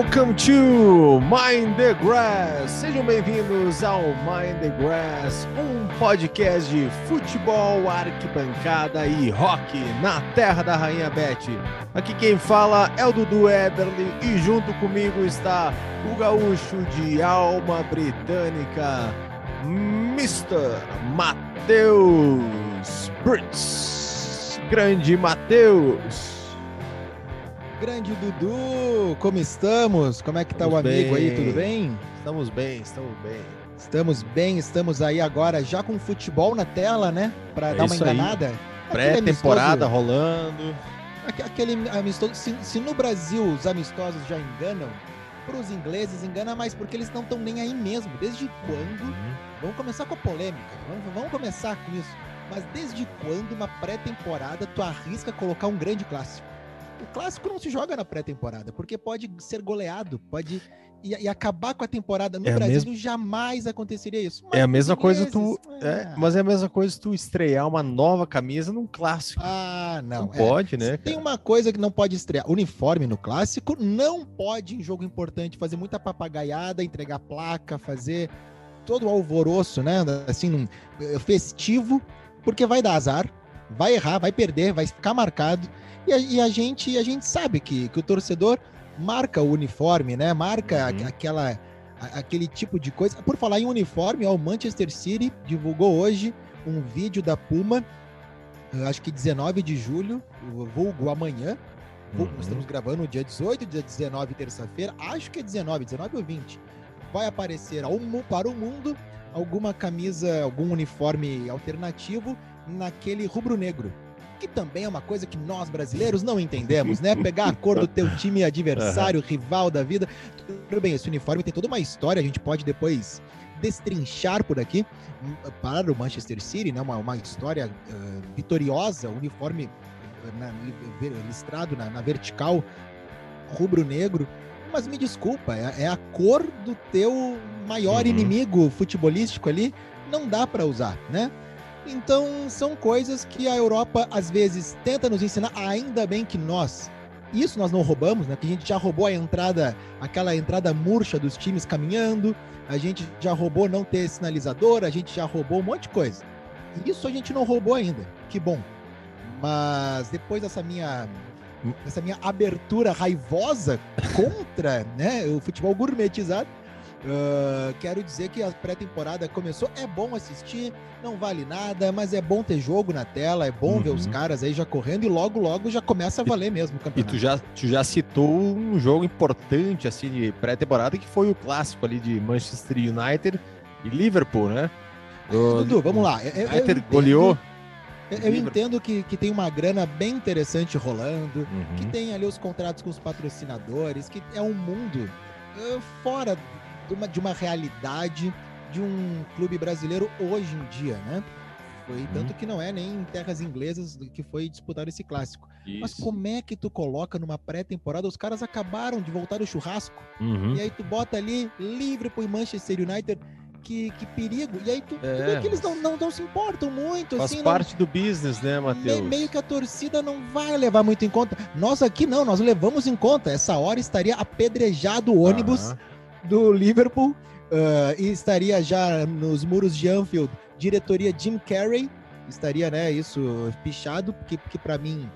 Welcome to Mind the Grass. Sejam bem-vindos ao Mind the Grass, um podcast de futebol, arquibancada e rock na terra da Rainha Beth. Aqui quem fala é o Dudu Eberly e junto comigo está o gaúcho de alma britânica, Mr. Matheus Brits. Grande Matheus. Grande Dudu, como estamos? Como é que tá Estamos o amigo bem. aí? Tudo bem? Estamos bem, estamos bem. Estamos bem, estamos aí agora já com futebol na tela, né? Pra É dar uma enganada. Pré-temporada rolando. Aquele amistoso. Se, se no Brasil os amistosos já enganam, pros ingleses engana mais porque eles não estão nem aí mesmo. Desde quando? Vamos começar com a polêmica. Vamos, vamos começar com isso. Mas desde quando uma pré-temporada tu arrisca colocar um grande clássico? O clássico não se joga na pré-temporada, porque pode ser goleado, pode e, e acabar com a temporada. No É Brasil mesma- jamais aconteceria isso. É a Mas mesma coisa tu. É, ah, mas é a mesma coisa tu estrear uma nova camisa num clássico. Ah, não. não é. pode, né? Tem cara? uma coisa que não pode estrear. Uniforme no clássico não pode em jogo importante fazer muita papagaiada, entregar placa, fazer todo o alvoroço, né? Assim, eh, festivo, porque vai dar azar, vai errar, vai perder, vai ficar marcado. E a, e a gente, a gente sabe que, que o torcedor marca o uniforme, né? Marca Uhum. aquela, aquele tipo de coisa. Por falar em uniforme, ó, o Manchester City divulgou hoje um vídeo da Puma, eu acho que 19 de julho, vulgo amanhã. Vulgo, Uhum. Estamos gravando dia 18, dia 19, terça-feira. Acho que é 19, 19 ou 20. Vai aparecer ao para o mundo alguma camisa, algum uniforme alternativo naquele rubro-negro. Que também é uma coisa que nós brasileiros não entendemos, né? Pegar a cor do teu time adversário, rival da vida. Tudo bem, esse uniforme tem toda uma história, a gente pode depois destrinchar por aqui para o Manchester City, né? Uma, uma história ah, vitoriosa, uniforme ah, na- li- listrado na, na vertical rubro-negro. Mas me desculpa, é, é a cor do teu maior Uhum. inimigo futebolístico ali, não dá para usar, né? Então são coisas que a Europa às vezes tenta nos ensinar, ainda bem que nós isso nós não roubamos, né? Que a gente já roubou a entrada, aquela entrada murcha dos times caminhando, a gente já roubou não ter sinalizador, a gente já roubou um monte de coisa. Isso a gente não roubou ainda, que bom. Mas depois dessa minha dessa minha abertura raivosa contra né, o futebol gourmetizado, ah, quero dizer que a pré-temporada começou. É bom assistir, não vale nada, mas é bom ter jogo na tela, é bom ver os Uhum. caras aí já correndo e logo, logo já começa a valer mesmo o E campeonato. tu já, tu já citou um jogo importante, assim, de pré-temporada, que foi o clássico ali de Manchester United e Liverpool, né? O- Dudu, vamos lá. Eu, eu United entendo- goleou. Eu, eu entendo que, que tem uma grana bem interessante rolando, que Uhum. tem ali os contratos com os patrocinadores, que é um mundo eh, fora uma, de uma realidade de um clube brasileiro hoje em dia, né? Foi tanto que não é nem em terras inglesas que foi disputado esse clássico. Mas Isso. como é que tu coloca numa pré-temporada? Os caras acabaram de voltar do churrasco. Uhum. E aí tu bota ali Liverpool e Manchester United. Que, que perigo. E aí tu, tu É, vê que eles não, não, não se importam muito. Faz assim, não- parte do business, né, Matheus? meio que a torcida não vai levar muito em conta. Nós aqui não, nós levamos em conta. Essa hora estaria apedrejado o ônibus Aham. Do Liverpool ah, e estaria já nos muros de Anfield, diretoria Jim Carrey, estaria, né, isso pichado, porque, porque para mim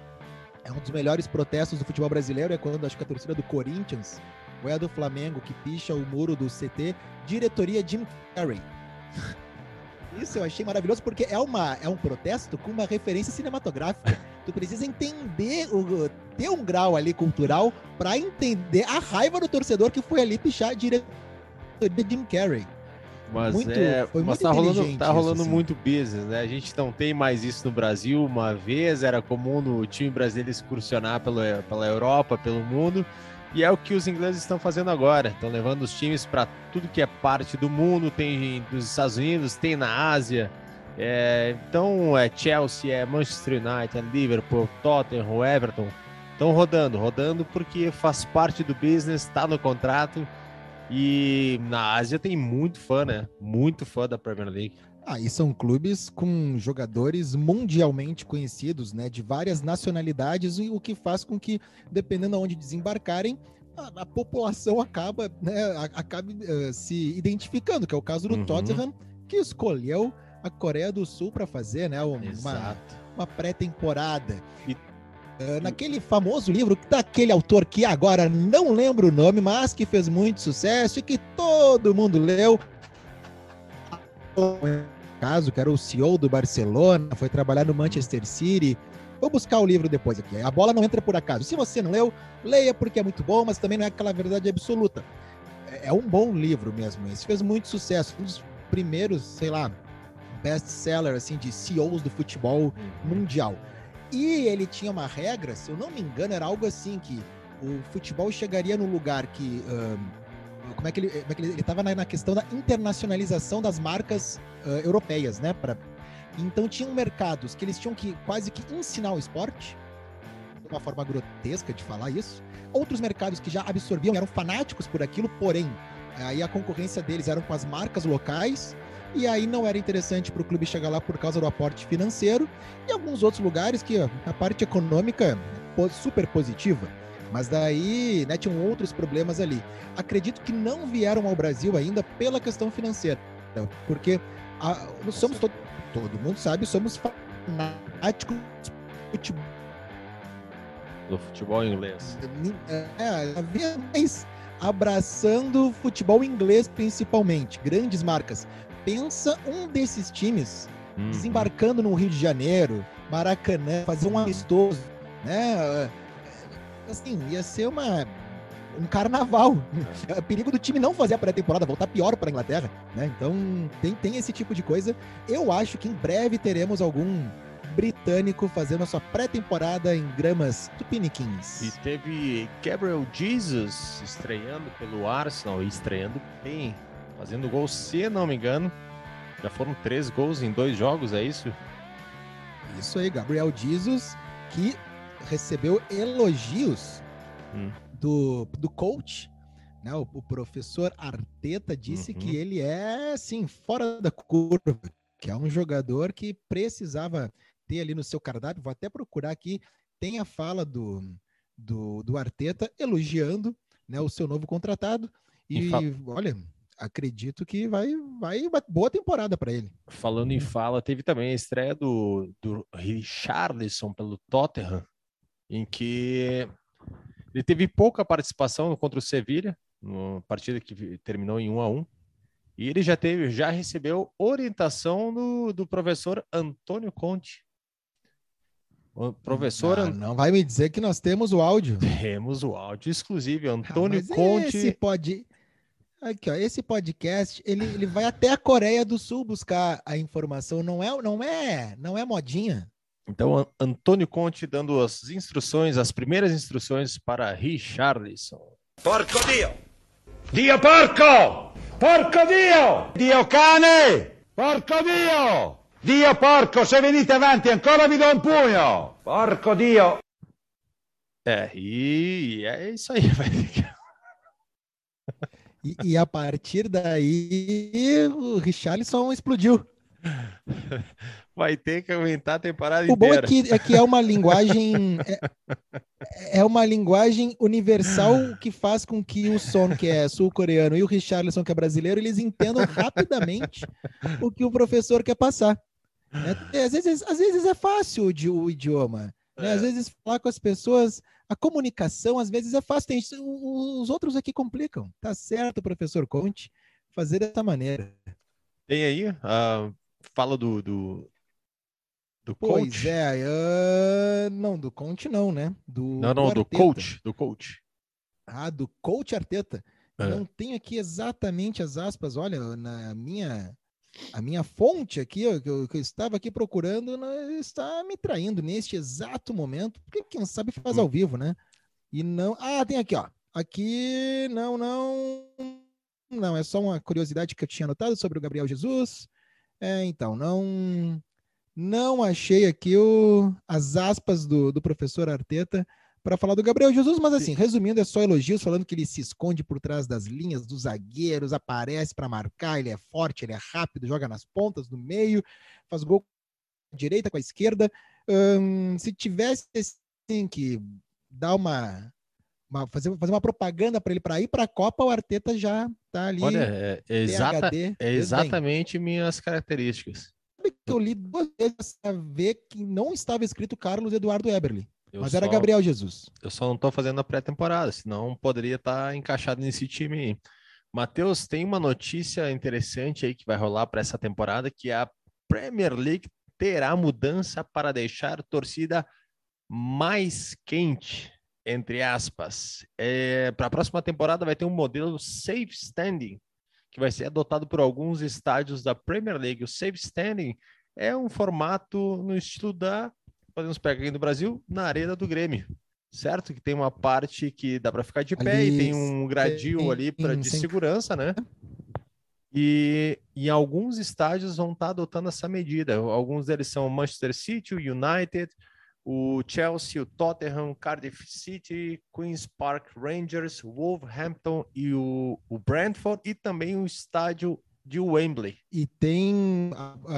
é um dos melhores protestos do futebol brasileiro, é quando acho que a torcida do Corinthians ou é a do Flamengo que picha o muro do CT, diretoria Jim Carrey. Isso eu achei maravilhoso porque é, uma, é um protesto com uma referência cinematográfica. Tu precisa entender, o, ter um grau ali cultural para entender a raiva do torcedor que foi ali pichar a diretoria de Jim Carrey. Mas, Muito- é, foi mas muito tá rolando, tá isso, rolando assim. muito business, né? A gente não tem mais isso no Brasil. Uma vez era comum no time brasileiro excursionar pela, pela Europa, pelo mundo. E é o que os ingleses estão fazendo agora. Estão levando os times para tudo que é parte do mundo. Tem dos Estados Unidos, tem na Ásia. É, então é Chelsea, é Manchester United, é Liverpool, Tottenham, Everton. Estão rodando, rodando porque faz parte do business, está no contrato. E na Ásia tem muito fã, né? Muito fã da Premier League. Ah, e são clubes com jogadores mundialmente conhecidos, né, de várias nacionalidades, o que faz com que, dependendo aonde desembarcarem, a, a população acaba, né, acaba uh, se identificando, que é o caso do uhum. Tottenham, que escolheu a Coreia do Sul para fazer, né, uma, uma pré-temporada. E Uh, naquele famoso livro daquele autor que agora não lembro o nome, mas que fez muito sucesso e que todo mundo leu. Caso que era o CEO do Barcelona, foi trabalhar no Manchester City. Vou buscar o livro depois aqui. A bola não entra por acaso. Se você não leu, leia porque é muito bom, mas também não é aquela verdade absoluta. É, é um bom livro mesmo. Esse fez muito sucesso. Um dos primeiros, sei lá, best-seller assim de CEOs do futebol uhum. mundial. E ele tinha uma regra, se eu não me engano, era algo assim que o futebol chegaria no lugar que. Um, como é que ele. Como é que ele estava na, na, questão da internacionalização das marcas uh, europeias, né? Pra, então tinham mercados que eles tinham que quase que ensinar o esporte, de uma forma grotesca de falar isso. Outros mercados que já absorviam, eram fanáticos por aquilo, porém, aí a concorrência deles eram com as marcas locais e aí não era interessante para o clube chegar lá por causa do aporte financeiro, e alguns outros lugares que a parte econômica é super positiva, mas daí né, tinham outros problemas ali. Acredito que não vieram ao Brasil ainda pela questão financeira, porque a, somos todo, todo mundo sabe, somos fanáticos do futebol. Do futebol inglês. É, havia mais abraçando futebol inglês principalmente, grandes marcas pensa um desses times uhum. desembarcando no Rio de Janeiro, Maracanã, fazer um amistoso, né? Assim, ia ser uma um carnaval. É perigo do time não fazer a pré-temporada, voltar pior para a Inglaterra, né? Então tem, tem esse tipo de coisa. Eu acho que em breve teremos algum britânico fazendo a sua pré-temporada em gramas tupiniquins. E teve Gabriel Jesus estreando pelo Arsenal e estreando bem fazendo gol, se não me engano. Já foram três gols em dois jogos, é isso? Isso aí, Gabriel Jesus, que recebeu elogios hum. do, do coach, né? O, o professor Arteta disse uhum. que ele é, assim, fora da curva, que é um jogador que precisava ter ali no seu cardápio. Vou até procurar aqui, tem a fala do, do, do Arteta elogiando né, o seu novo contratado. E, e olha, acredito que vai, vai uma boa temporada para ele. Falando em fala, teve também a estreia do, do Richarlison pelo Tottenham, em que ele teve pouca participação contra o Sevilha, uma partida que terminou em 1 a 1 e ele já teve, já recebeu orientação do, do professor Antônio Conte. O professor. Não, não, vai me dizer que nós temos o áudio. Temos o áudio exclusivo. Antônio não, Conte. Esse pode, Aqui, ó, esse podcast, ele, ele vai até a Coreia do Sul buscar a informação, não é, não é, não é modinha. Então, Antônio Conte dando as instruções, as primeiras instruções para Richarlison. Porco Dio! Dio porco! Porco Dio! Dio cane! Porco Dio! Dio porco, se venite avanti ancora vi do um punho! Porco Dio! É, e é isso aí, vai e, e, a partir daí, o Richarlison explodiu. Vai ter que aumentar a temporada o inteira. O bom é que, é que é uma linguagem é, é, uma linguagem universal que faz com que o Son, que é sul-coreano, e o Richarlison, que é brasileiro, eles entendam rapidamente o que o professor quer passar. Né? Às, vezes, às vezes é fácil o, o idioma. Né? Às é. vezes falar com as pessoas a comunicação às vezes é fácil, tem, os outros aqui complicam. Tá certo, professor Conte, fazer dessa maneira. Tem aí a fala do, do, do pois coach? é, uh, não, do Conte não, né? Do, não, não, do, do coach, do coach. Ah, do coach Arteta. É. Não tenho aqui exatamente as aspas, olha, na minha a minha fonte aqui, que eu, que eu estava aqui procurando, está me traindo neste exato momento, porque quem sabe faz ao vivo, né? E não. Ah, tem aqui, ó. Aqui, não, não. Não, é só uma curiosidade que eu tinha notado sobre o Gabriel Jesus. É, então, não. Não achei aqui o, as aspas do, do professor Arteta para falar do Gabriel Jesus, mas assim, resumindo, é só elogios, falando que ele se esconde por trás das linhas dos zagueiros, aparece para marcar, ele é forte, ele é rápido, joga nas pontas, no meio, faz gol com a direita, com a esquerda. Hum, se tivesse assim, que dar uma, uma, fazer, fazer uma propaganda para ele para ir para a Copa, o Arteta já tá ali. Olha, é, é exata, é exatamente minhas características. Eu li duas vezes para ver que não estava escrito Carlos Eduardo Eberly. Eu mas só, era Gabriel Jesus. Eu só não estou fazendo a pré-temporada, senão poderia estar tá encaixado nesse time aí. Matheus, tem uma notícia interessante aí que vai rolar para essa temporada, que a Premier League terá mudança para deixar a torcida mais quente entre aspas. É, Para a próxima temporada vai ter um modelo safe standing, que vai ser adotado por alguns estádios da Premier League. O safe standing é um formato no estilo da, podemos pegar aqui no Brasil, na arena do Grêmio. Certo? Que tem uma parte que dá para ficar de pé ali, e tem um gradil tem, ali pra, de segurança, né? E em alguns estádios vão estar tá adotando essa medida. Alguns deles são Manchester City, o United, o Chelsea, o Tottenham, Cardiff City, Queen's Park Rangers, Wolverhampton e o, o Brentford e também o estádio de Wembley. E tem uh,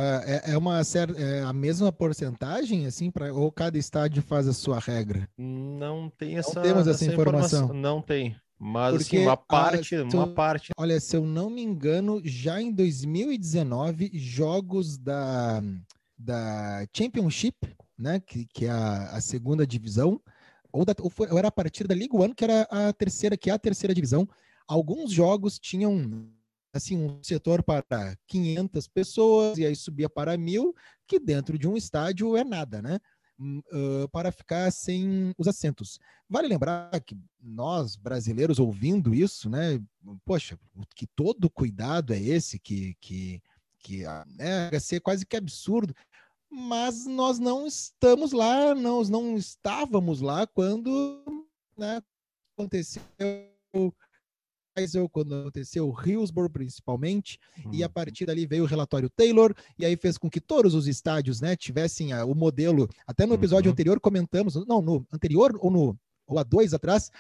é, uma é a mesma porcentagem assim para ou cada estádio faz a sua regra? Não tem essa Não temos essa, essa informação. informação. Não tem. Mas assim, Porque, assim, uma parte, uma parte. Olha, se eu não me engano, já em 2019, jogos da da Championship né, que, que é a, a segunda divisão, ou, da, ou, foi, ou, era a partir da Liga One, que era a terceira, que é a terceira divisão. Alguns jogos tinham assim um setor para 500 pessoas e aí subia para mil, que dentro de um estádio é nada, né? Uh, para ficar sem os assentos. Vale lembrar que nós, brasileiros, ouvindo isso, né? Poxa, que todo cuidado é esse que, que, que é, ser quase que absurdo mas nós não estamos lá, nós não estávamos lá quando né, aconteceu quando aconteceu Hillsborough principalmente, uhum. e a uhum. partir dali veio o relatório Taylor, e aí fez com que todos os estádios, né, tivessem a, o modelo, até no episódio uhum. anterior comentamos, não, no anterior ou no ou há dois atrás,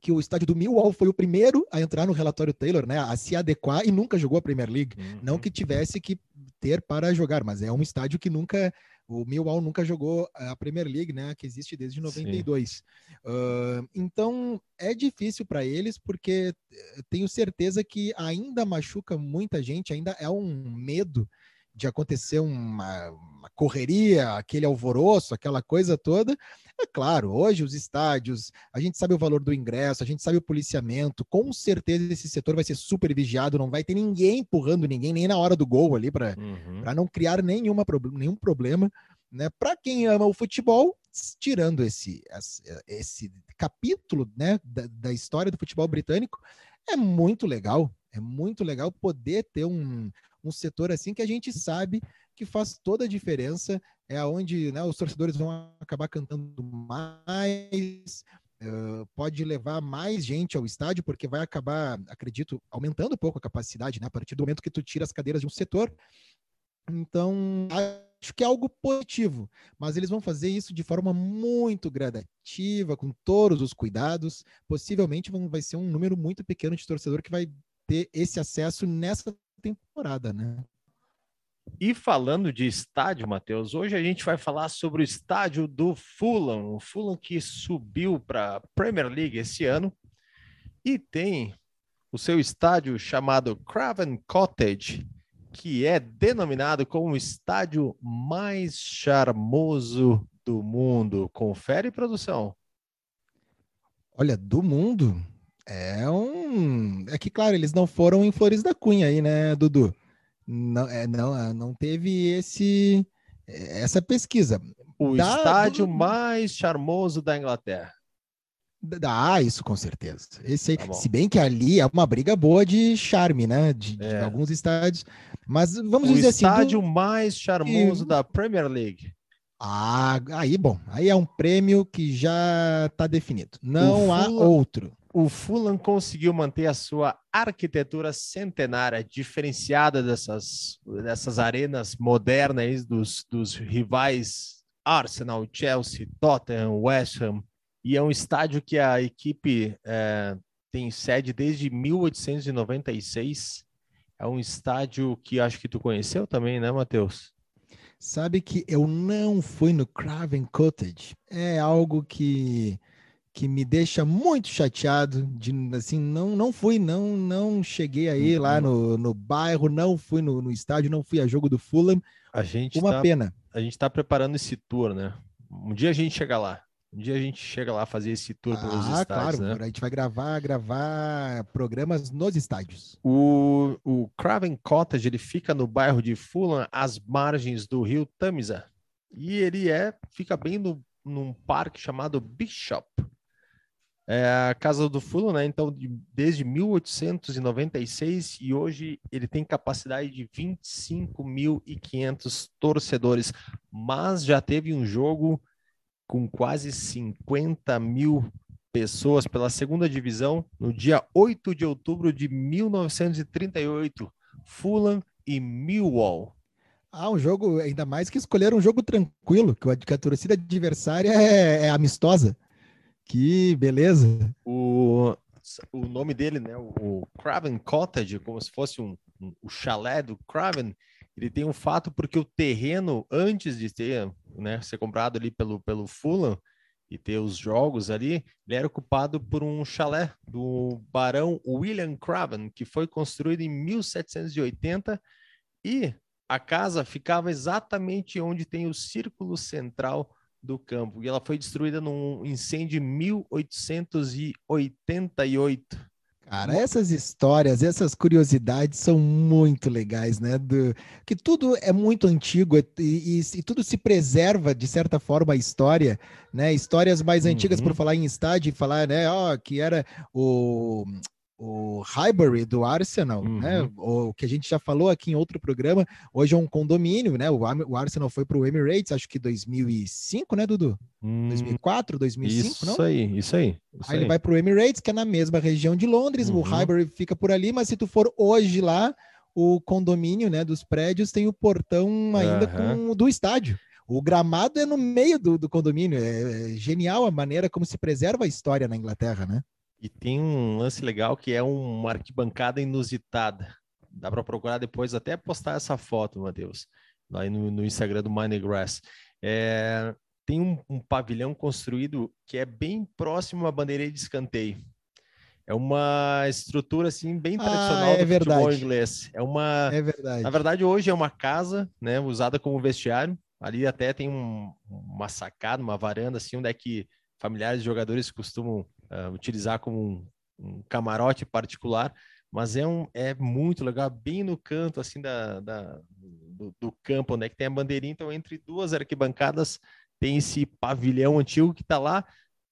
que o estádio do Millwall foi o primeiro a entrar no relatório Taylor, né, a se adequar e nunca jogou a Premier League, uhum. não que tivesse que ter para jogar, mas é um estádio que nunca o Millwall nunca jogou a Premier League, né, que existe desde 92. Uh, então é difícil para eles porque eh, tenho certeza que ainda machuca muita gente, ainda é um medo de acontecer uma, uma, correria, aquele alvoroço, aquela coisa toda. É claro, hoje os estádios, a gente sabe o valor do ingresso, a gente sabe o policiamento, com certeza esse setor vai ser super vigiado, não vai ter ninguém empurrando ninguém, nem na hora do gol ali, para uhum. não criar nenhuma, nenhum problema. Né? Para quem ama o futebol, tirando esse, esse capítulo né, da, da história do futebol britânico, é muito legal. É muito legal poder ter um, um setor assim que a gente sabe que faz toda a diferença, é onde né, os torcedores vão acabar cantando mais, uh, pode levar mais gente ao estádio, porque vai acabar, acredito, aumentando um pouco a capacidade, né, a partir do momento que tu tira as cadeiras de um setor. Então, acho que é algo positivo, mas eles vão fazer isso de forma muito gradativa, com todos os cuidados. Possivelmente vão, vai ser um número muito pequeno de torcedor que vai ter esse acesso nessa temporada, né? E falando de estádio, Matheus, hoje a gente vai falar sobre o estádio do Fulham, o Fulham que subiu para a Premier League esse ano e tem o seu estádio chamado Craven Cottage, que é denominado como o estádio mais charmoso do mundo. Confere, produção. Olha, do mundo? É um. É que, claro, eles não foram em Flores da Cunha aí, né, Dudu? Não, é, não, é, não teve esse essa pesquisa. O da, estádio do... mais charmoso da Inglaterra. Ah, isso com certeza. Esse aí, tá se bem que ali é uma briga boa de charme, né? De, é. de alguns estádios. Mas vamos o dizer assim. O estádio mais charmoso e... da Premier League. Ah, aí bom. Aí é um prêmio que já está definido. Não há outro o Fulham conseguiu manter a sua arquitetura centenária, diferenciada dessas, dessas arenas modernas dos, dos rivais Arsenal, Chelsea, Tottenham, West Ham. E é um estádio que a equipe é, tem sede desde 1896. É um estádio que acho que tu conheceu também, né, Matheus? Sabe que eu não fui no Craven Cottage. É algo que que me deixa muito chateado de assim não não fui não não cheguei aí uhum. lá no, no bairro não fui no, no, estádio não fui a jogo do Fulham. A gente uma tá, pena. a gente está preparando esse tour né? Um dia a gente chega lá. Um dia a gente chega lá fazer esse tour pelos ah, estádios, claro, né? a gente vai gravar gravar programas nos estádios. O, o Craven Cottage ele fica no bairro de Fulham às margens do rio Tamisa e ele é fica bem no, num parque chamado Bishop é a casa do Fulham, né? Então, de, desde 1896 e hoje ele tem capacidade de 25.500 torcedores, mas já teve um jogo com quase 50 mil pessoas pela segunda divisão no dia 8 de outubro de 1938, Fulham e Millwall. Ah, um jogo, ainda mais que escolheram um jogo tranquilo, que a torcida adversária é, é amistosa. Que beleza. O, o nome dele, né? O Craven Cottage, como se fosse um, um, o chalé do Craven, ele tem um fato porque o terreno, antes de ter, né, ser comprado ali pelo, pelo Fulham e ter os jogos ali, ele era ocupado por um chalé do barão William Craven, que foi construído em 1780 e a casa ficava exatamente onde tem o círculo central do campo. E ela foi destruída num incêndio em 1888. Cara, essas histórias, essas curiosidades são muito legais, né? Do, que tudo é muito antigo e, e, e, tudo se preserva, de certa forma, a história, né? Histórias mais antigas, por uhum. falar em estádio, falar, né? Ó, que era o, o Highbury do Arsenal, né? uhum. né? O que a gente já falou aqui em outro programa, hoje é um condomínio, né? O, o Arsenal foi para o Emirates, acho que 2005, né, Dudu? Hum, 2004, 2005, isso não? Aí, isso aí, isso aí. ele vai para o Emirates, que é na mesma região de Londres, uhum. o Highbury fica por ali, mas se tu for hoje lá, o condomínio, né, dos prédios tem o portão ainda uhum. com do estádio. O gramado é no meio do, do condomínio. É, é genial a maneira como se preserva a história na Inglaterra, né? E tem um lance legal que é uma arquibancada inusitada. Dá para procurar depois, até postar essa foto, Matheus, lá no, no Instagram do Moneygrass. É, tem um, um, pavilhão construído que é bem próximo à bandeira de escanteio. É uma estrutura assim bem ah, tradicional ah, é do verdade. futebol inglês. É uma, é verdade. Na verdade, hoje é uma casa, né, usada como vestiário. Ali até tem um, uma sacada, uma varanda assim, onde é que familiares de jogadores costumam uh, utilizar como um, um, camarote particular, mas é, um, é muito legal, bem no canto assim da, da do, do, campo, onde é que tem a bandeirinha, então entre duas arquibancadas tem esse pavilhão antigo que está lá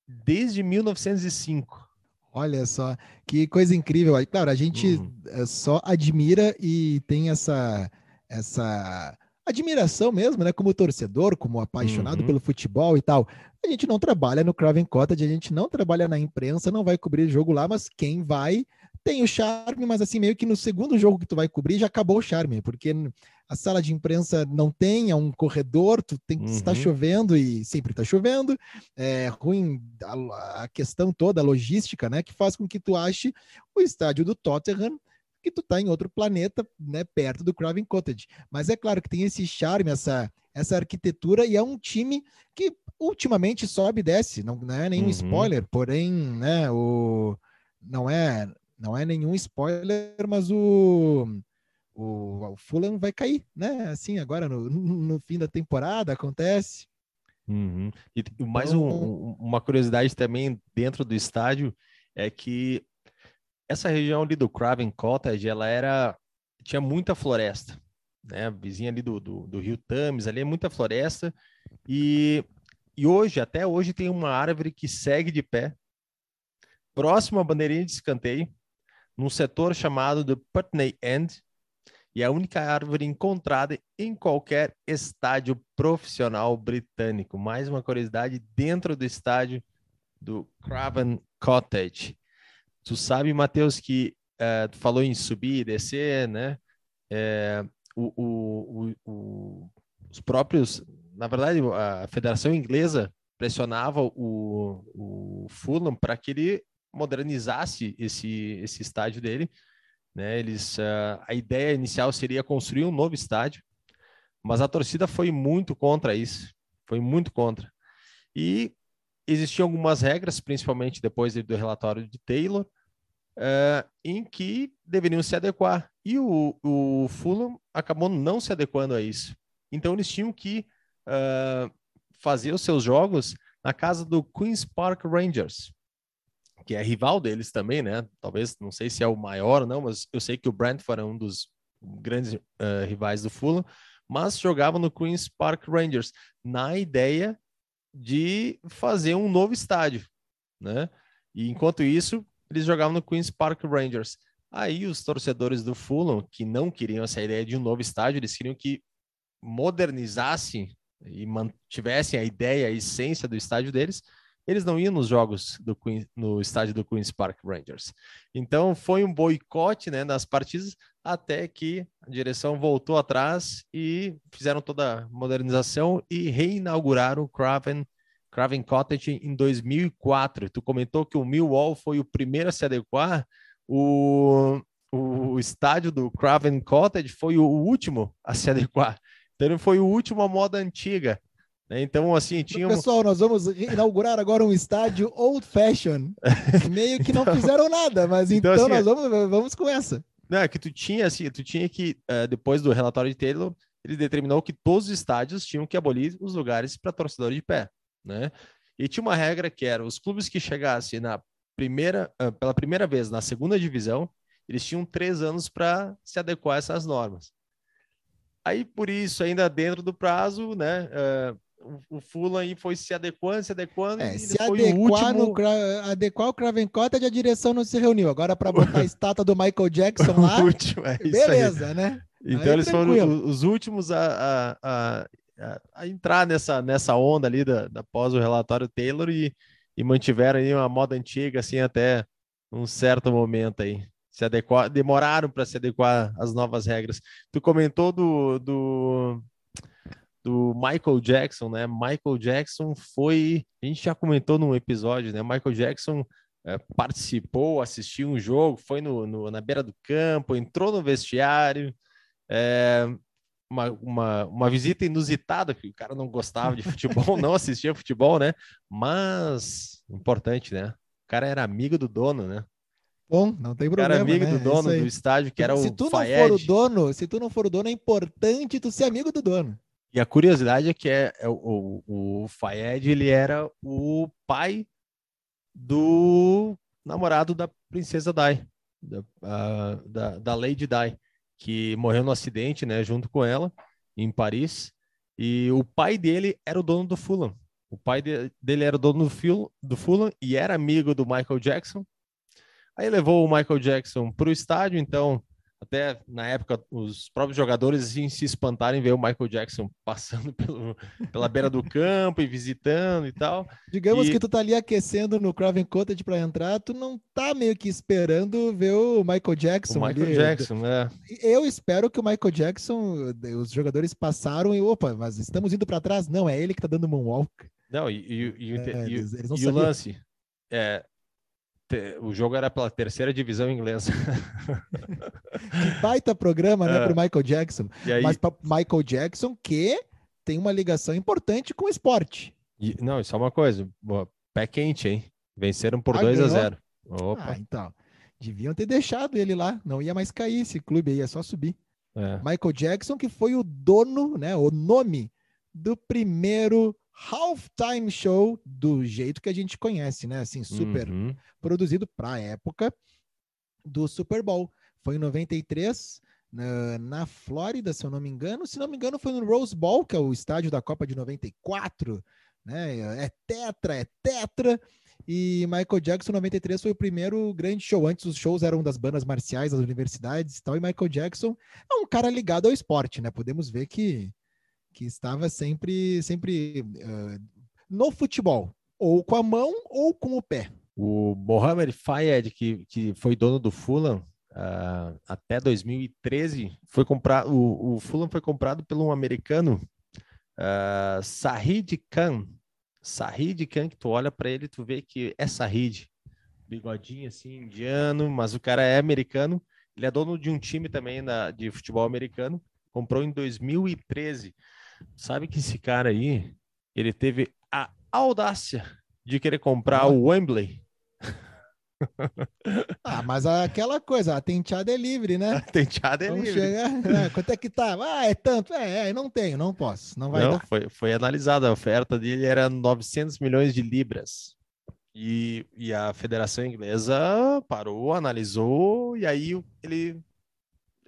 desde 1905. Olha só, que coisa incrível. Claro, a gente uhum. só admira e tem essa, essa admiração mesmo, né? Como torcedor, como apaixonado uhum. pelo futebol e tal. A gente não trabalha no Craven Cottage, a gente não trabalha na imprensa, não vai cobrir jogo lá, mas quem vai tem o charme, mas assim, meio que no segundo jogo que tu vai cobrir já acabou o charme, porque a sala de imprensa não tem, é um corredor, tu tem que uhum. estar chovendo e sempre está chovendo, é ruim a, a, questão toda, a logística, né, que faz com que tu ache o estádio do Tottenham que tu tá em outro planeta, né, perto do Craven Cottage. Mas é claro que tem esse charme, essa, essa arquitetura, e é um time que ultimamente sobe e desce, não, não é nenhum uhum. spoiler, porém, né, o, não é não é nenhum spoiler, mas o, o, o Fulham vai cair, né, assim, agora no, no fim da temporada acontece. Uhum. E mais então, um, uma curiosidade também dentro do estádio é que essa região ali do Craven Cottage, ela era tinha muita floresta, né? Vizinha ali do, do, do rio Thames, ali é muita floresta e, e hoje, até hoje, tem uma árvore que segue de pé, próximo à bandeirinha de escanteio, num setor chamado do Putney End, e é a única árvore encontrada em qualquer estádio profissional britânico. Mais uma curiosidade dentro do estádio do Craven Cottage. Tu sabe, Matheus, que uh, tu falou em subir e descer, né? É, o, o, o, os próprios, na verdade, a Federação Inglesa pressionava o, o Fulham para que ele modernizasse esse, esse estádio dele. Né? Eles, uh, a ideia inicial seria construir um novo estádio, mas a torcida foi muito contra isso, foi muito contra. E existiam algumas regras, principalmente depois do relatório de Taylor, uh, em que deveriam se adequar. E o, o Fulham acabou não se adequando a isso. Então eles tinham que uh, fazer os seus jogos na casa do Queen's Park Rangers, que é rival deles também, né? Talvez, não sei se é o maior, não, mas eu sei que o Brentford é um dos grandes uh, rivais do Fulham, mas jogava no Queen's Park Rangers, na ideia de fazer um novo estádio, né? E enquanto isso, eles jogavam no Queen's Park Rangers. Aí os torcedores do Fulham, que não queriam essa ideia de um novo estádio, eles queriam que modernizasse e mantivessem a ideia, a essência do estádio deles, eles não iam nos jogos do Queen, no estádio do Queen's Park Rangers. Então foi um boicote né, nas partidas até que a direção voltou atrás e fizeram toda a modernização e reinauguraram o Craven, Craven Cottage em 2004. Tu comentou que o Millwall foi o primeiro a se adequar, o, o estádio do Craven Cottage foi o último a se adequar. Então foi o último à moda antiga. Né? Então, assim, tinha. Pessoal, nós vamos inaugurar agora um estádio old fashion. Meio que não então, fizeram nada, mas então, então assim, nós vamos, vamos com essa. Não, é que tu tinha, assim, tu tinha que, uh, depois do relatório de Taylor, ele determinou que todos os estádios tinham que abolir os lugares para torcedores de pé, né? E tinha uma regra que era os clubes que chegassem na primeira, uh, pela primeira vez na segunda divisão, eles tinham três anos para se adequar a essas normas. Aí, por isso, ainda dentro do prazo, né? Uh, o, Fulham aí foi se adequando, se adequando. É, se adequar, o último... no, adequar o Craven Cottage, a direção não se reuniu. Agora, para botar a estátua do Michael Jackson lá, último, é beleza, né? Então, aí, eles tranquilo. foram os últimos a, a, a, a, entrar nessa, nessa onda ali da, da após o relatório Taylor e, e mantiveram aí uma moda antiga, assim, até um certo momento aí se adequar, demoraram para se adequar às novas regras. Tu comentou do, do, do Michael Jackson, né? Michael Jackson foi, a gente já comentou num episódio, né? Michael Jackson é, participou, assistiu um jogo, foi no, no, na beira do campo, entrou no vestiário, é, uma, uma, uma visita inusitada, que o cara não gostava de futebol, não assistia futebol, né? Mas importante, né? O cara era amigo do dono, né? Bom, não tem problema. Cara amigo né? do dono do estádio, que era se o tu não for o dono, se tu não for o dono, é importante tu ser amigo do dono. E a curiosidade é que é, é o, o, Fayed, ele era o pai do namorado da princesa Dai, da, uh, da, da Lady Dai, que morreu no acidente, né, junto com ela, em Paris. E o pai dele era o dono do Fulham. O pai de, dele era o dono do, do Fulham e era amigo do Michael Jackson. Aí levou o Michael Jackson para o estádio, então até na época os próprios jogadores assim, se espantarem ver o Michael Jackson passando pelo, pela beira do campo e visitando e tal. Digamos e... que tu tá ali aquecendo no Craven Cottage para entrar, tu não tá meio que esperando ver o Michael Jackson. O Michael ali. Jackson, né? Eu espero que o Michael Jackson, os jogadores passaram e opa, mas estamos indo para trás. Não, é ele que tá dando moonwalk. Não, e, e, e, é, e, eles, eles e o lance, é, o jogo era pela terceira divisão inglesa. que baita programa, né, é. para Michael Jackson. Aí... Mas para Michael Jackson que tem uma ligação importante com o esporte. E, não, só uma coisa, pé quente, hein? Venceram por ah, 2 a 0. Opa. Ah, então. Deviam ter deixado ele lá, não ia mais cair esse clube aí, ia só subir. É. Michael Jackson, que foi o dono, né, o nome do primeiro halftime show do jeito que a gente conhece, né? Assim, super uhum. produzido para a época do Super Bowl. Foi em 93, na, na Flórida, se eu não me engano. Se não me engano, foi no Rose Bowl, que é o estádio da Copa de 94, né? É tetra, é tetra. E Michael Jackson 93 foi o primeiro grande show. Antes os shows eram das bandas marciais, das universidades e tal. E Michael Jackson é um cara ligado ao esporte, né? Podemos ver que que estava sempre, sempre uh, no futebol, ou com a mão ou com o pé. O Mohamed Fayed, que, que foi dono do Fulham uh, até 2013, foi comprado. O, Fulham foi comprado por um americano, uh, Sahid Khan. Sahid Khan, que tu olha para ele, tu vê que é Sahid, bigodinho assim, indiano, mas o cara é americano. Ele é dono de um time também na, de futebol americano. Comprou em 2013. Sabe que esse cara aí, ele teve a audácia de querer comprar o Wembley. Ah, mas aquela coisa, a tenteada é livre, né? Tenteada é Vamos livre. chegar, né? Quanto é que tá? Ah, é tanto. É, é, não tenho, não posso, não vai Não, dar. foi, foi analisada. A oferta dele era 900 milhões de libras. E, e a Federação Inglesa parou, analisou, e aí ele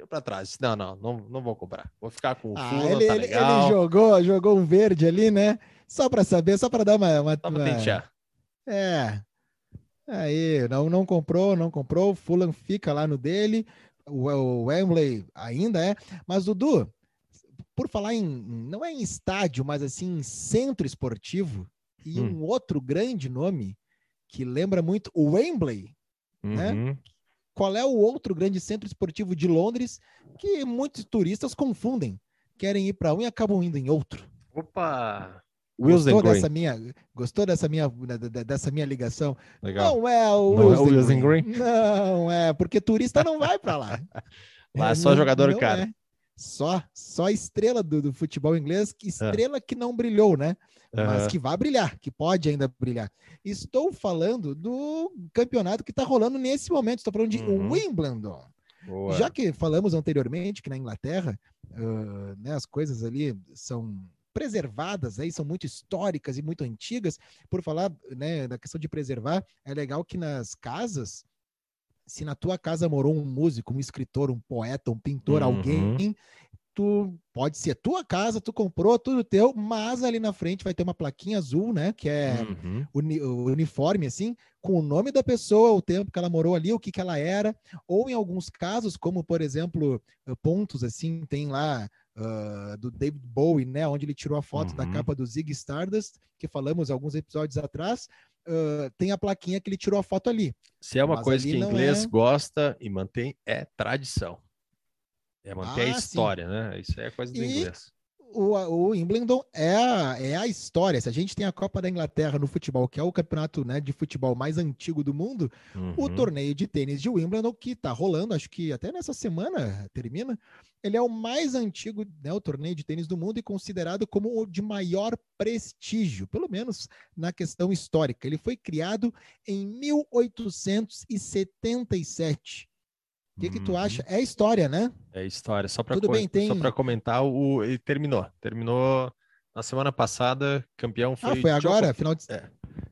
deu para trás. Não, não, não, não vou comprar. Vou ficar com o Ah, ele, tá ele- ele jogou, jogou um verde ali, né? Só para saber, só para dar uma, uma, Só uma- tentear. É. Aí, não, não comprou, não comprou. O Fulham fica lá no dele. O, o Wembley ainda é. Mas, Dudu, por falar em. Não é em estádio, mas assim, em centro esportivo. E Hum. um outro grande nome que lembra muito o Wembley. né? Qual é o outro grande centro esportivo de Londres que muitos turistas confundem? Querem ir para um e acabam indo em outro. Opa! Wilson Gostou Green. dessa minha, gostou dessa minha, dessa minha ligação? Legal. Não é o Não é o Wilson Wilson Green. Green? Não é, porque turista não vai para lá. Lá é só jogador caro. é. Só, só estrela do, do futebol inglês, É. estrela que não brilhou, né? Mas que vai brilhar, que pode ainda brilhar. Estou falando do campeonato que está rolando nesse momento. Estou falando de Uhum. Wimbledon. Boa. Já que falamos anteriormente que na Inglaterra ah, né, as coisas ali são preservadas, aí são muito históricas e muito antigas. Por falar né, da questão de preservar, é legal que nas casas, se na tua casa morou um músico, um escritor, um poeta, um pintor, Uhum. alguém, tu pode ser tua casa, tu comprou tudo teu, mas ali na frente vai ter uma plaquinha azul, né, que é Uhum. uni- o uniforme, assim, com o nome da pessoa, o tempo que ela morou ali, o que, que ela era, ou em alguns casos, como por exemplo, eh, pontos assim, tem lá ah, do David Bowie, né, onde ele tirou a foto da Uhum. capa do Zig Stardust, que falamos alguns episódios atrás, ah, tem a plaquinha que ele tirou a foto ali. Se é uma Mas coisa que inglês é- gosta e mantém, é tradição. É manter Ah, a sim. história, né? Isso é coisa do E- inglês. O, o Wimbledon é a, é a história. Se a gente tem a Copa da Inglaterra no futebol, que é o campeonato né, de futebol mais antigo do mundo, O Uhum. torneio de tênis de Wimbledon, que está rolando, acho que até nessa semana termina, ele é o mais antigo, né, o torneio de tênis do mundo e considerado como o de maior prestígio, pelo menos na questão histórica. Ele foi criado em 1877. O que, que tu Uhum. acha? É história, né? É história. Só para tem- comentar, o, ele terminou. Terminou na semana passada. Campeão foi, ah, foi agora? Djoko- Final de... É,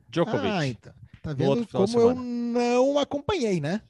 Djokovic. Ah, então. Tá vendo como eu não acompanhei, né?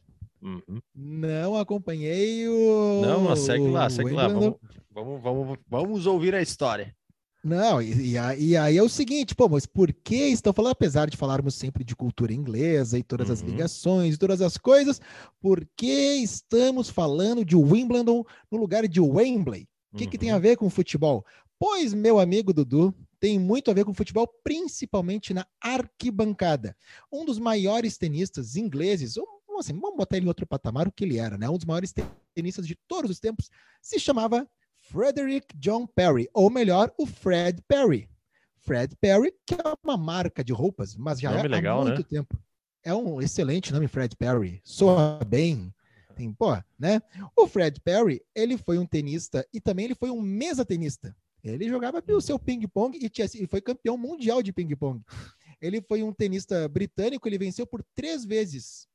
Uhum. Não acompanhei o. Não, mas segue lá, segue lá. Wimbledon. Vamos, vamos, vamos, vamos ouvir a história. Não, e, e aí é o seguinte, pô, mas por que estão falando, apesar de falarmos sempre de cultura inglesa e todas as Uhum. ligações, todas as coisas, por que estamos falando de Wimbledon no lugar de Wembley? O que, que tem a Uhum. ver com futebol? Pois, meu amigo Dudu, tem muito a ver com futebol, principalmente na arquibancada. Um dos maiores tenistas ingleses, assim, vamos botar ele em outro patamar, o que ele era, né? Um dos maiores tenistas de todos os tempos, se chamava Frederick John Perry, ou melhor, o Fred Perry. Fred Perry, que é uma marca de roupas, mas já Nome é legal, há né? muito tempo. É um excelente nome, Fred Perry. Soa bem. Tem, pô, né? O Fred Perry, ele foi um tenista e também ele foi um mesa tenista. Ele jogava o seu ping-pong e, tinha- e foi campeão mundial de ping-pong. Ele foi um tenista britânico, ele venceu por três vezes.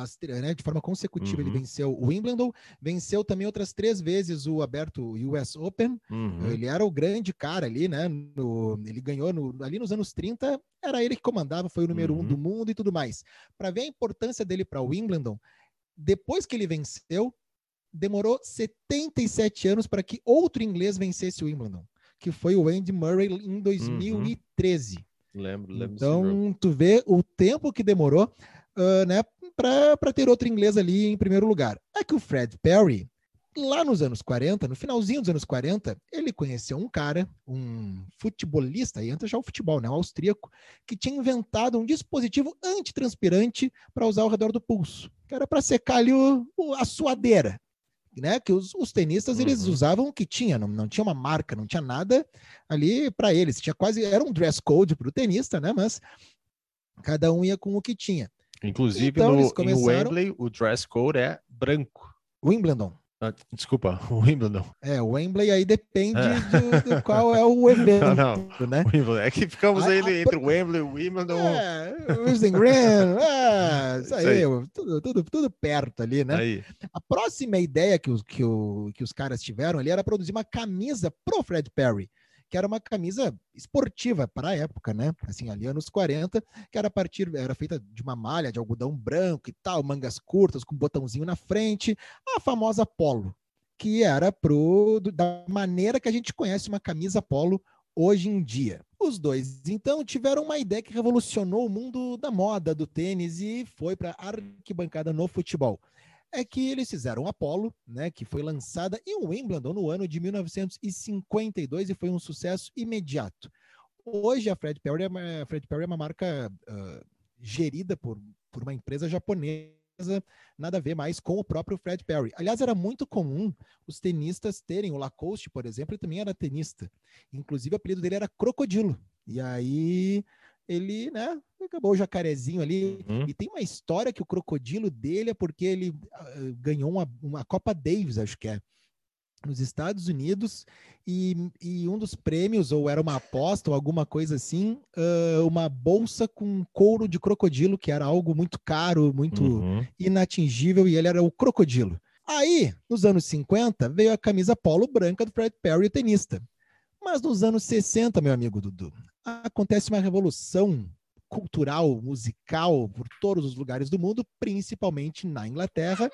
As né, de forma consecutiva, ele Uhum. venceu o Wimbledon, venceu também outras três vezes o aberto US Open. Uhum. Ele era o grande cara ali, né? no- ele ganhou no- ali nos anos 30, era ele que comandava, foi o número um Uhum. do mundo e tudo mais. Para ver a importância dele para o Wimbledon, depois que ele venceu, demorou 77 anos para que outro inglês vencesse o Wimbledon, que foi o Andy Murray em 2013. Lembro, lembro jogo. Então, tu vê o tempo que demorou, ah, né, para ter outro inglês ali em primeiro lugar. É que o Fred Perry, lá nos anos 40, no finalzinho dos anos 40, ele conheceu um cara, um futebolista, aí entra já o futebol, né, um austríaco, que tinha inventado um dispositivo antitranspirante para usar ao redor do pulso, que era para secar ali o- o- a suadeira. Né, que os, os tenistas eles Uhum. usavam o que tinha, não, não tinha uma marca, não tinha nada ali para eles. Tinha quase era um dress code para o tenista, né? Mas cada um ia com o que tinha. Inclusive, Então, no, eles em começaram- Wembley, o dress code é branco. Wimbledon. Ah, desculpa, o Wimbledon. É, o Wembley aí depende é. do, qual é o evento, não, não. né? Wimbledon. É que ficamos aí a, entre o Wembley e o Wimbledon. É, o Green, é, isso aí, aí. Tudo, tudo, tudo perto ali, né? Aí. A próxima ideia que os, que, o, que os caras tiveram ali era produzir uma camisa pro Fred Perry que era uma camisa esportiva para a época, né? Assim, ali anos 40, que era a partir, era feita de uma malha de algodão branco e tal, mangas curtas com botãozinho na frente, a famosa polo, que era pro da maneira que a gente conhece uma camisa polo hoje em dia. Os dois, então, tiveram uma ideia que revolucionou o mundo da moda, do tênis e foi para arquibancada no futebol é que eles fizeram Apollo, né, que foi lançada em Wimbledon no ano de 1952 e foi um sucesso imediato. Hoje a Fred Perry é uma, Fred Perry é uma marca uh, gerida por, por uma empresa japonesa, nada a ver mais com o próprio Fred Perry. Aliás, era muito comum os tenistas terem, o Lacoste, por exemplo, ele também era tenista. Inclusive, o apelido dele era Crocodilo. E aí ele, né, acabou o jacarezinho ali. Uhum. E tem uma história que o crocodilo dele é porque ele uh, ganhou uma, uma Copa Davis, acho que é, nos Estados Unidos, e, e um dos prêmios, ou era uma aposta, ou alguma coisa assim, uh, uma bolsa com couro de crocodilo, que era algo muito caro, muito uhum. inatingível, e ele era o crocodilo. Aí, nos anos 50, veio a camisa polo branca do Fred Perry, o tenista. Mas nos anos 60, meu amigo Dudu, acontece uma revolução cultural, musical por todos os lugares do mundo, principalmente na Inglaterra,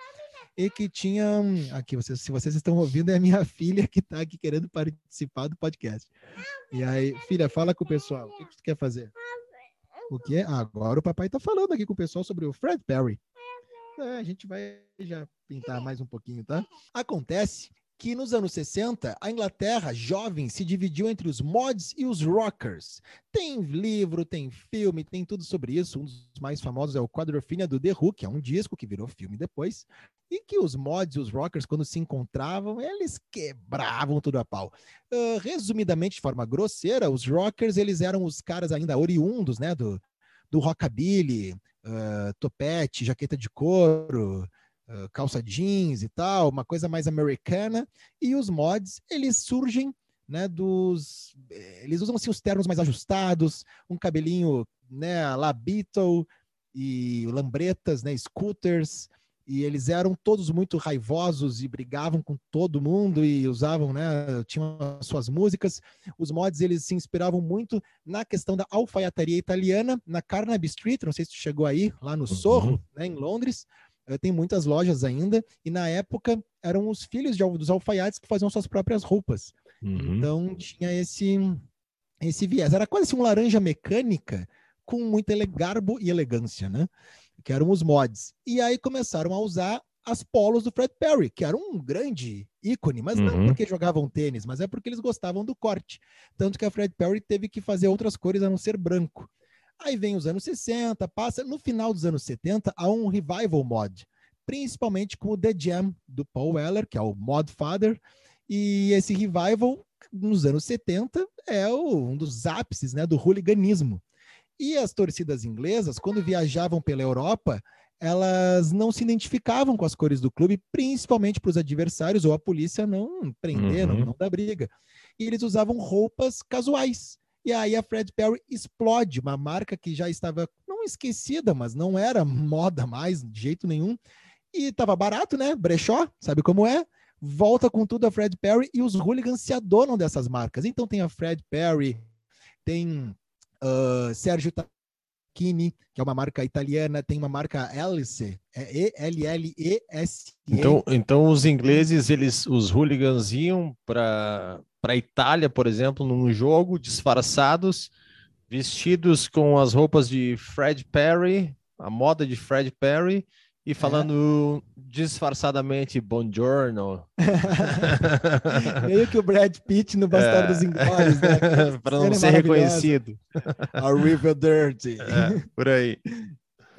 e que tinha aqui vocês, se vocês estão ouvindo é a minha filha que está aqui querendo participar do podcast. E aí, filha, fala com o pessoal. O que, tu quer fazer? O que? Ah, agora o papai está falando aqui com o pessoal sobre o Fred Perry. É, a gente vai já pintar mais um pouquinho, tá? Acontece que nos anos 60, a Inglaterra jovem se dividiu entre os mods e os rockers. Tem livro, tem filme, tem tudo sobre isso. Um dos mais famosos é o Quadrophenia do The Who, que é um disco que virou filme depois. E que os mods e os rockers, quando se encontravam, eles quebravam tudo a pau. Uh, resumidamente, de forma grosseira, os rockers eles eram os caras ainda oriundos né, do, do rockabilly, uh, topete, jaqueta de couro, calça jeans e tal, uma coisa mais americana. E os mods, eles surgem né, dos. Eles usam assim, os ternos mais ajustados, um cabelinho né, lá Beatle e lambretas, né, scooters. E eles eram todos muito raivosos e brigavam com todo mundo e usavam, né, tinham as suas músicas. Os mods, eles se inspiravam muito na questão da alfaiataria italiana, na Carnaby Street, não sei se tu chegou aí, lá no Sorro, uhum. né, em Londres, eh, tem muitas lojas ainda, e na época eram os filhos de, dos alfaiates que faziam suas próprias roupas. Uhum. Então tinha esse, esse viés. Era quase assim, um laranja mecânica com muito garbo e elegância, né? Que eram os mods. E aí começaram a usar as polos do Fred Perry, que era um grande ícone, mas uhum. não porque jogavam tênis, mas é porque eles gostavam do corte. Tanto que a Fred Perry teve que fazer outras cores a não ser branco. Aí vem os anos 60, passa no final dos anos 70 há um revival mod, principalmente com o The Jam do Paul Weller, que é o Mod Father, e esse revival nos anos 70 é o, um dos ápices né, do hooliganismo. E as torcidas inglesas, quando viajavam pela Europa, elas não se identificavam com as cores do clube, principalmente para os adversários ou a polícia não prender, uhum. não, não dar briga. E eles usavam roupas casuais. E aí a Fred Perry explode, uma marca que já estava não esquecida, mas não era moda mais de jeito nenhum. E estava barato, né? Brechó, sabe como é? Volta com tudo a Fred Perry e os hooligans se adonam dessas marcas. Então tem a Fred Perry, tem uh, Sérgio Tacchini, que é uma marca italiana, tem uma marca Alice, é E-L-L-E-S. Então, então os ingleses, eles, os hooligans iam para para a Itália, por exemplo, num jogo, disfarçados, vestidos com as roupas de Fred Perry, a moda de Fred Perry, e falando é. disfarçadamente buongiorno. Meio que o Brad Pitt no Bastardos é. Inglórios, né? para não ser reconhecido. Arrivederci. É, por aí.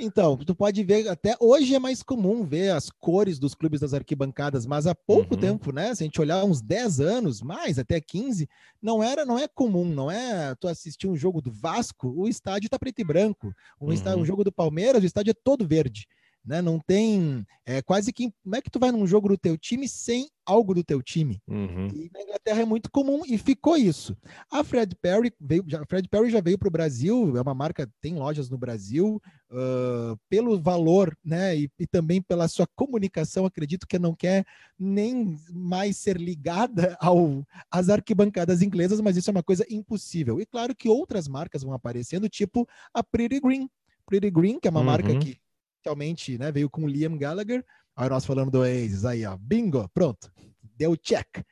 Então, tu pode ver, até hoje é mais comum ver as cores dos clubes das arquibancadas, mas há pouco uhum. tempo, né? Se a gente olhar uns 10 anos, mais até 15, não era, não é comum, não é tu assistir um jogo do Vasco, o estádio tá preto e branco. Um, uhum. estádio, um jogo do Palmeiras, o estádio é todo verde. Né? Não tem. É quase que. Como é que tu vai num jogo do teu time sem algo do teu time? Uhum. E na Inglaterra é muito comum e ficou isso. A Fred Perry veio, já, Fred Perry já veio para o Brasil, é uma marca, tem lojas no Brasil, uh, pelo valor, né? E, e, também pela sua comunicação, acredito que não quer nem mais ser ligada ao, às arquibancadas inglesas, mas isso é uma coisa impossível. E claro que outras marcas vão aparecendo, tipo a Pretty Green. Pretty Green, que é uma uhum. marca que realmente né, veio com Liam Gallagher. Aí nós falando do Oasis, aí ó, bingo, pronto, deu check.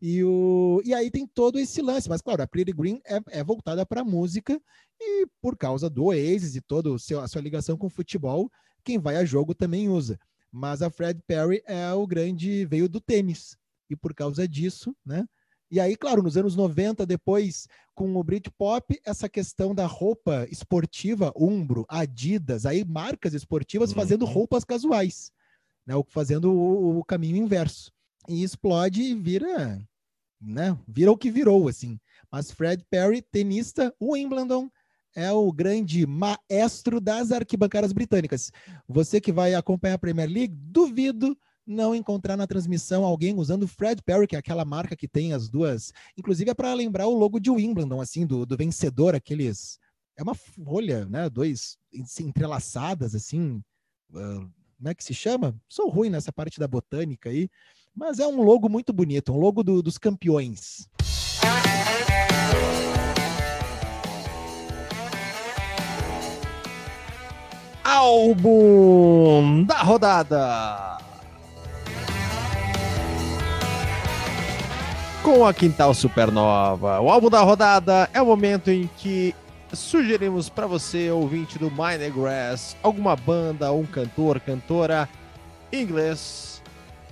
E, o, e aí tem todo esse lance, mas claro, a Pretty Green é, é voltada para música e por causa do Oasis e toda a sua ligação com o futebol, quem vai a jogo também usa. Mas a Fred Perry é o grande, veio do tênis. E por causa disso, né? E aí, claro, nos anos 90, depois, com o Britpop, essa questão da roupa esportiva, Umbro, Adidas, aí marcas esportivas uhum. fazendo roupas casuais, né? Fazendo o, o caminho inverso. E explode e vira, né? Vira o que virou, assim. Mas Fred Perry, tenista, Wimbledon, é o grande maestro das arquibancadas britânicas. Você que vai acompanhar a Premier League, duvido não encontrar na transmissão alguém usando Fred Perry, que é aquela marca que tem as duas. Inclusive é para lembrar o logo de Wimbledon, assim, do, do vencedor, aqueles. É uma folha, né? Dois entrelaçadas, assim. Uh, como é que se chama? Sou ruim nessa parte da botânica aí, mas é um logo muito bonito, um logo do, dos campeões. Álbum da rodada. Com a Quintal Supernova. O álbum da rodada é o momento em que sugerimos para você, ouvinte do Minor Grass, alguma banda, um cantor, cantora inglês,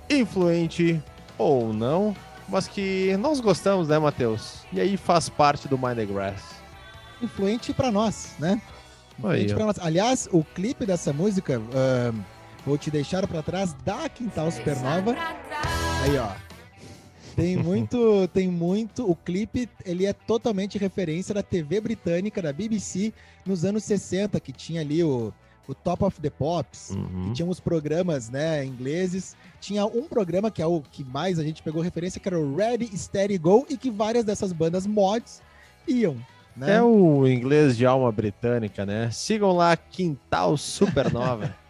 influente ou não, mas que nós gostamos, né, Matheus? E aí faz parte do Minor Grass. Influente para nós, né? Influente pra nós. Aliás, o clipe dessa música, uh, vou te deixar para trás da Quintal Supernova. Aí, ó. Tem muito, tem muito. O clipe, ele é totalmente referência da TV britânica, da BBC, nos anos 60, que tinha ali o, o Top of the Pops, uhum. que tinha uns programas, né, ingleses. Tinha um programa que é o que mais a gente pegou referência, que era o Ready, Steady, Go, e que várias dessas bandas mods iam. Né? É o inglês de alma britânica, né? Sigam lá Quintal Supernova.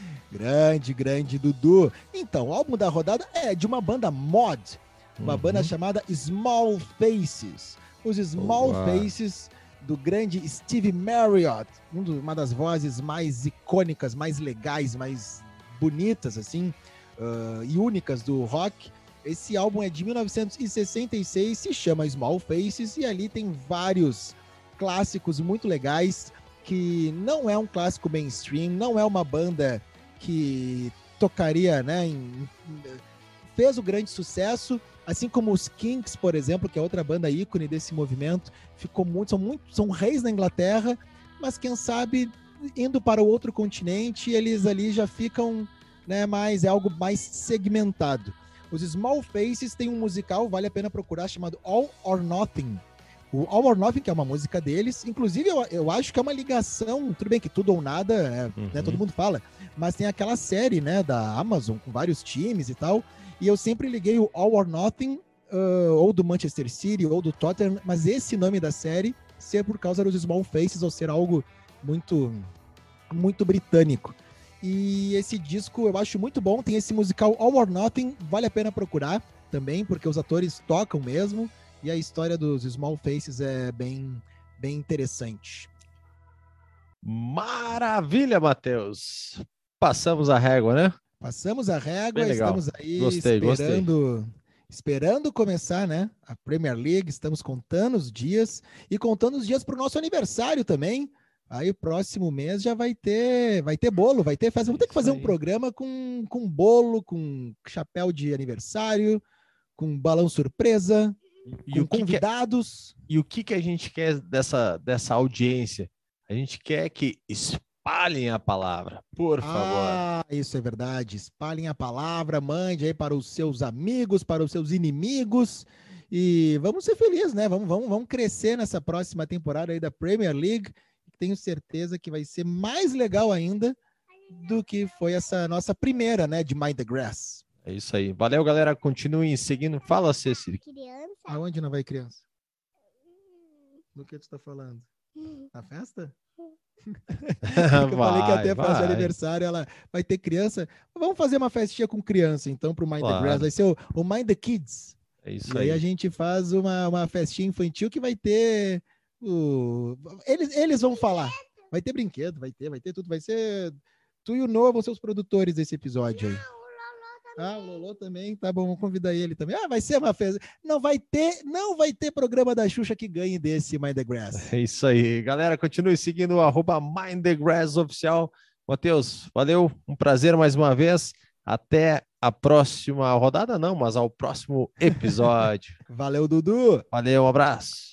grande, grande Dudu. Então, o álbum da rodada é de uma banda mod uma uhum. banda chamada Small Faces. Os Small Faces do grande Steve Marriott, um uma das vozes mais icônicas, mais legais, mais bonitas, assim, uh, e únicas do rock. Esse álbum é de 1966, se chama Small Faces, e ali tem vários clássicos muito legais, que não é um clássico mainstream, não é uma banda que tocaria, né, em, fez o grande sucesso, Assim como os Kinks, por exemplo, que é outra banda ícone desse movimento, ficou muito, são muito, são reis na Inglaterra, mas quem sabe indo para o outro continente, eles ali já ficam, né, mais é algo mais segmentado. Os Small Faces têm um musical, vale a pena procurar, chamado All or Nothing. O All or Nothing, que é uma música deles, inclusive eu, eu acho que é uma ligação, tudo bem que tudo ou nada, é, né, uhum. né, todo mundo fala, mas tem aquela série, né, da Amazon com vários times e tal, e eu sempre liguei o All or Nothing, uh, ou do Manchester City, ou do Tottenham, mas esse nome da série ser por causa dos Small Faces, ou ser algo muito, muito britânico. E esse disco eu acho muito bom, tem esse musical All or Nothing, vale a pena procurar também, porque os atores tocam mesmo, e a história dos Small Faces é bem, bem interessante. Maravilha, Matheus! Passamos a régua, né? Passamos a régua, estamos aí gostei, esperando, gostei. esperando começar, né? A Premier League, estamos contando os dias e contando os dias para o nosso aniversário também. Aí próximo mês já vai ter, vai ter bolo, vai ter festa. Vamos ter que fazer um programa com, com bolo, com chapéu de aniversário, com balão surpresa, e com convidados. Que, e o que, que a gente quer dessa, dessa audiência? A gente quer que espalhem a palavra, por favor. Ah, isso é verdade. Espalhem a palavra, mande aí para os seus amigos, para os seus inimigos. E vamos ser felizes, né? Vamos, vamos, vamos crescer nessa próxima temporada aí da Premier League. Tenho certeza que vai ser mais legal ainda do que foi essa nossa primeira, né, de Mind the Grass. É isso aí. Valeu, galera. Continuem seguindo. Fala, Cecília. Criança. Aonde não vai criança? Do que tu está falando? Na festa? eu falei que até fazer aniversário, ela vai ter criança. Vamos fazer uma festinha com criança, então, para o Mind claro. the Grass. Vai ser o, o Mind the Kids. É isso e aí. aí a gente faz uma, uma festinha infantil que vai ter. O... Eles, eles vão falar. Vai ter brinquedo, vai ter, vai ter tudo. Vai ser. Tu e o Noah vão ser os produtores desse episódio aí. Ah, o Lolo também, tá bom, vamos convidar ele também. Ah, vai ser uma festa. Não vai ter, não vai ter programa da Xuxa que ganhe desse Mind the Grass. É isso aí. Galera, continue seguindo o arroba Mind the Grass oficial. Matheus, valeu, um prazer mais uma vez. Até a próxima rodada, não, mas ao próximo episódio. valeu, Dudu. Valeu, um abraço.